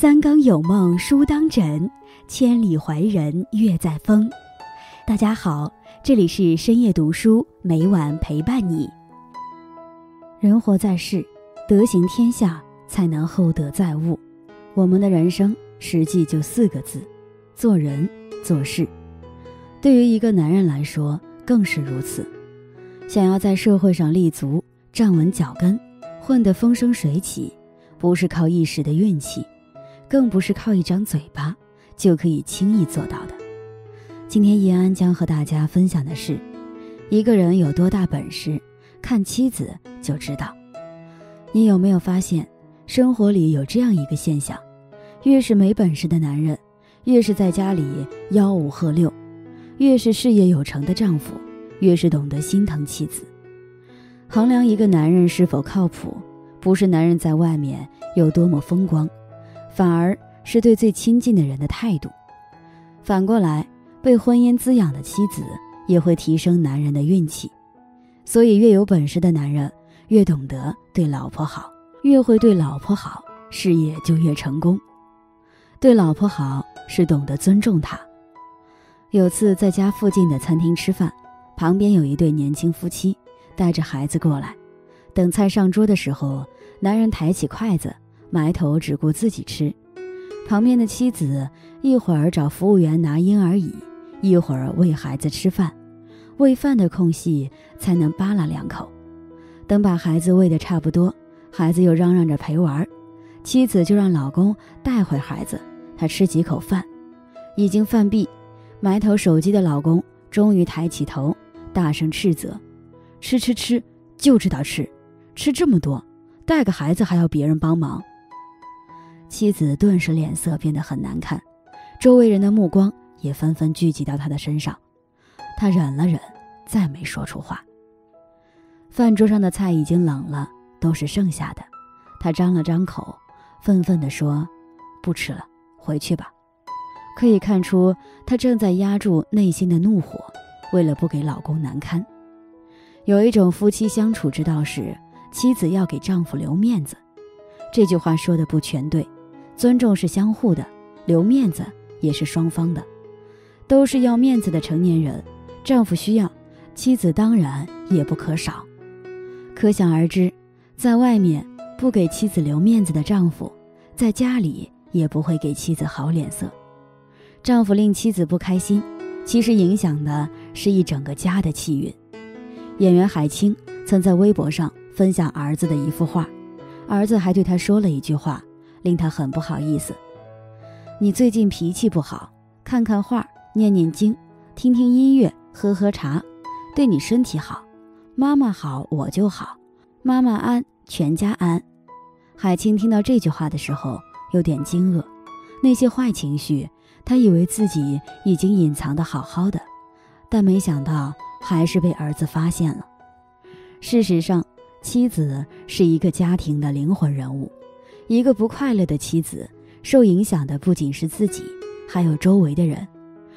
三更有梦书当枕，千里怀人月在风。大家好，这里是深夜读书，每晚陪伴你。人活在世，德行天下，才能厚德载物。我们的人生实际就四个字：做人做事。对于一个男人来说，更是如此。想要在社会上立足、站稳脚跟、混得风生水起，不是靠一时的运气，更不是靠一张嘴巴就可以轻易做到的。今天叶安将和大家分享的是，一个人有多大本事，看妻子就知道。你有没有发现，生活里有这样一个现象：越是没本事的男人，越是在家里吆五喝六；越是事业有成的丈夫。越是懂得心疼妻子。衡量一个男人是否靠谱，不是男人在外面有多么风光，反而是对最亲近的人的态度。反过来，被婚姻滋养的妻子也会提升男人的运气。所以，越有本事的男人越懂得对老婆好，越会对老婆好，事业就越成功。对老婆好是懂得尊重她。有次在家附近的餐厅吃饭。旁边有一对年轻夫妻，带着孩子过来。等菜上桌的时候，男人抬起筷子，埋头只顾自己吃。旁边的妻子一会儿找服务员拿婴儿椅，一会儿喂孩子吃饭。喂饭的空隙才能扒拉两口。等把孩子喂得差不多，孩子又嚷嚷着陪玩，妻子就让老公带回孩子，他吃几口饭。已经饭毕，埋头手机的老公终于抬起头。大声斥责：“吃吃吃，就知道吃，吃这么多，带个孩子还要别人帮忙。”妻子顿时脸色变得很难看，周围人的目光也纷纷聚集到他的身上。他忍了忍，再没说出话。饭桌上的菜已经冷了，都是剩下的。他张了张口，愤愤地说：“不吃了，回去吧。”可以看出，他正在压住内心的怒火。为了不给老公难堪，有一种夫妻相处之道是：妻子要给丈夫留面子。这句话说的不全对，尊重是相互的，留面子也是双方的。都是要面子的成年人，丈夫需要，妻子当然也不可少。可想而知，在外面不给妻子留面子的丈夫，在家里也不会给妻子好脸色。丈夫令妻子不开心。其实影响的是一整个家的气运。演员海清曾在微博上分享儿子的一幅画，儿子还对他说了一句话，令他很不好意思：“你最近脾气不好，看看画，念念经，听听音乐，喝喝茶，对你身体好。妈妈好，我就好；妈妈安，全家安。”海清听到这句话的时候，有点惊愕，那些坏情绪。他以为自己已经隐藏的好好的，但没想到还是被儿子发现了。事实上，妻子是一个家庭的灵魂人物，一个不快乐的妻子，受影响的不仅是自己，还有周围的人。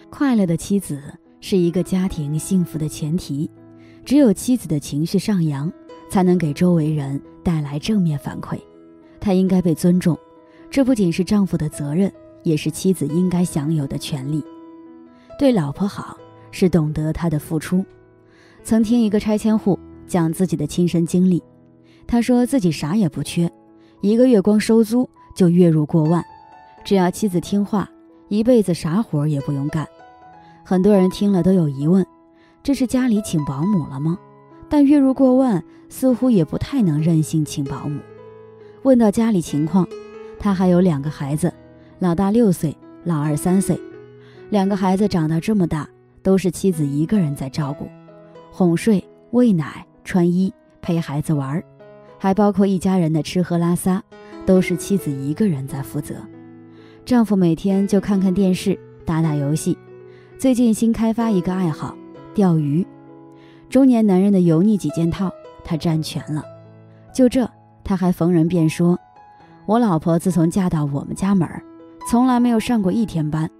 快乐的妻子是一个家庭幸福的前提，只有妻子的情绪上扬，才能给周围人带来正面反馈。她应该被尊重，这不仅是丈夫的责任。也是妻子应该享有的权利。对老婆好，是懂得她的付出。曾听一个拆迁户讲自己的亲身经历，他说自己啥也不缺，一个月光收租就月入过万，只要妻子听话，一辈子啥活也不用干。很多人听了都有疑问：这是家里请保姆了吗？但月入过万，似乎也不太能任性请保姆。问到家里情况，他还有两个孩子。老大六岁，老二三岁，两个孩子长到这么大，都是妻子一个人在照顾，哄睡、喂奶、穿衣、陪孩子玩儿，还包括一家人的吃喝拉撒，都是妻子一个人在负责。丈夫每天就看看电视、打打游戏，最近新开发一个爱好，钓鱼。中年男人的油腻几件套，他占全了。就这，他还逢人便说：“我老婆自从嫁到我们家门儿。”从来没有上过一天班，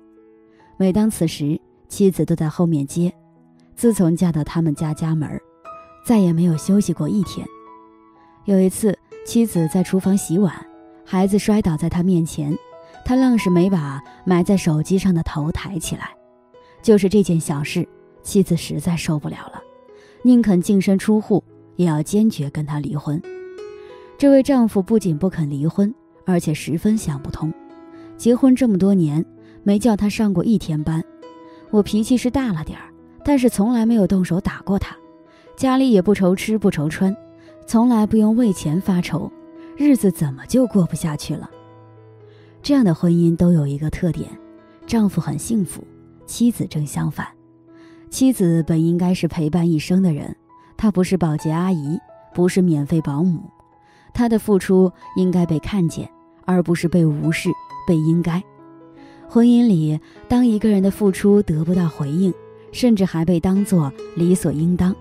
每当此时，妻子都在后面接。自从嫁到他们家家门再也没有休息过一天。有一次，妻子在厨房洗碗，孩子摔倒在他面前，他愣是没把埋在手机上的头抬起来。就是这件小事，妻子实在受不了了，宁肯净身出户，也要坚决跟他离婚。这位丈夫不仅不肯离婚，而且十分想不通。结婚这么多年，没叫他上过一天班。我脾气是大了点儿，但是从来没有动手打过他。家里也不愁吃不愁穿，从来不用为钱发愁，日子怎么就过不下去了？这样的婚姻都有一个特点：丈夫很幸福，妻子正相反。妻子本应该是陪伴一生的人，她不是保洁阿姨，不是免费保姆，她的付出应该被看见，而不是被无视、被应该。婚姻里，当一个人的付出得不到回应，甚至还被当作理所应当。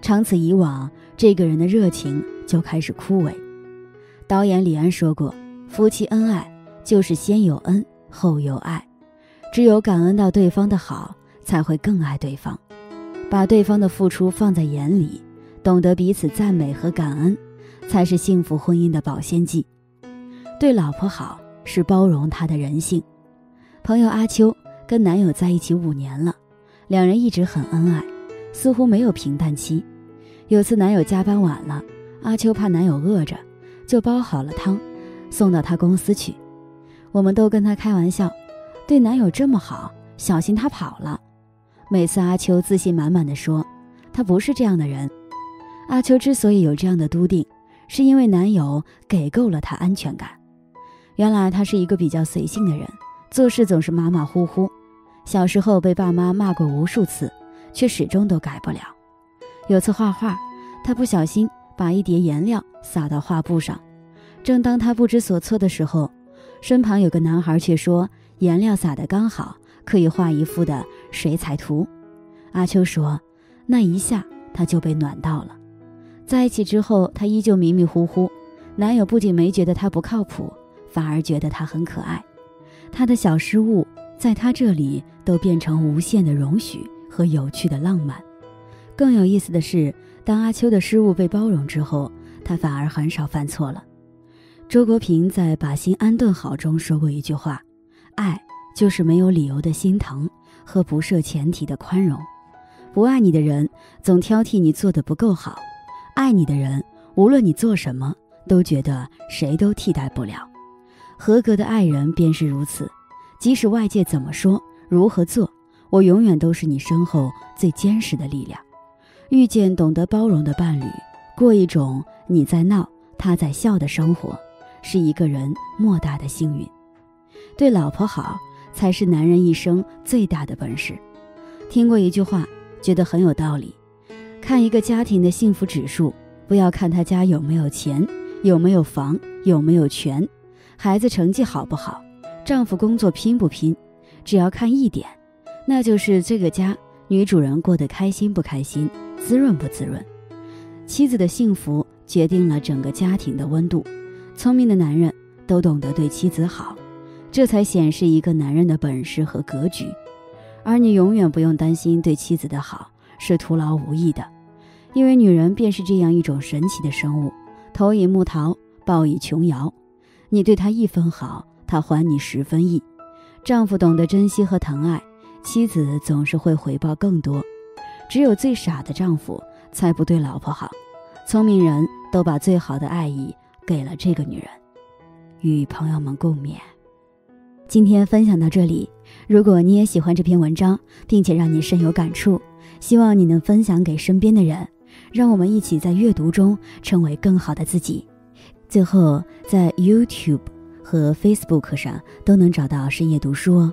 长此以往，这个人的热情就开始枯萎。导演李安说过：“夫妻恩爱就是先有恩，后有爱。只有感恩到对方的好，才会更爱对方。把对方的付出放在眼里，懂得彼此赞美和感恩，才是幸福婚姻的保鲜剂。对老婆好，是包容她的人性。朋友阿秋跟男友在一起五年了，两人一直很恩爱，似乎没有平淡期。”有次男友加班晚了，阿秋怕男友饿着，就煲好了汤，送到他公司去。我们都跟他开玩笑，对男友这么好，小心他跑了。每次阿秋自信满满的说，他不是这样的人。阿秋之所以有这样的笃定，是因为男友给够了他安全感。原来他是一个比较随性的人，做事总是马马虎虎。小时候被爸妈骂过无数次，却始终都改不了。有次画画，他不小心把一叠颜料洒到画布上。正当他不知所措的时候，身旁有个男孩却说：“颜料洒得刚好，可以画一幅的水彩图。”阿秋说：“那一下他就被暖到了。”在一起之后，他依旧迷迷糊糊。男友不仅没觉得他不靠谱，反而觉得他很可爱。他的小失误在他这里都变成无限的容许和有趣的浪漫。更有意思的是，当阿秋的失误被包容之后，他反而很少犯错了。周国平在《把心安顿好》中说过一句话：“爱就是没有理由的心疼和不设前提的宽容。不爱你的人总挑剔你做的不够好，爱你的人无论你做什么都觉得谁都替代不了。合格的爱人便是如此，即使外界怎么说，如何做，我永远都是你身后最坚实的力量。”遇见懂得包容的伴侣，过一种你在闹他在笑的生活，是一个人莫大的幸运。对老婆好，才是男人一生最大的本事。听过一句话，觉得很有道理。看一个家庭的幸福指数，不要看他家有没有钱、有没有房、有没有权，孩子成绩好不好，丈夫工作拼不拼，只要看一点，那就是这个家女主人过得开心不开心。滋润不滋润？妻子的幸福决定了整个家庭的温度。聪明的男人都懂得对妻子好，这才显示一个男人的本事和格局。而你永远不用担心对妻子的好是徒劳无益的，因为女人便是这样一种神奇的生物，投以木桃，报以琼瑶。你对她一分好，她还你十分意。丈夫懂得珍惜和疼爱，妻子总是会回报更多。只有最傻的丈夫才不对老婆好，聪明人都把最好的爱意给了这个女人。与朋友们共勉。今天分享到这里，如果你也喜欢这篇文章，并且让你深有感触，希望你能分享给身边的人，让我们一起在阅读中成为更好的自己。最后，在 YouTube 和 Facebook 上都能找到深夜读书哦，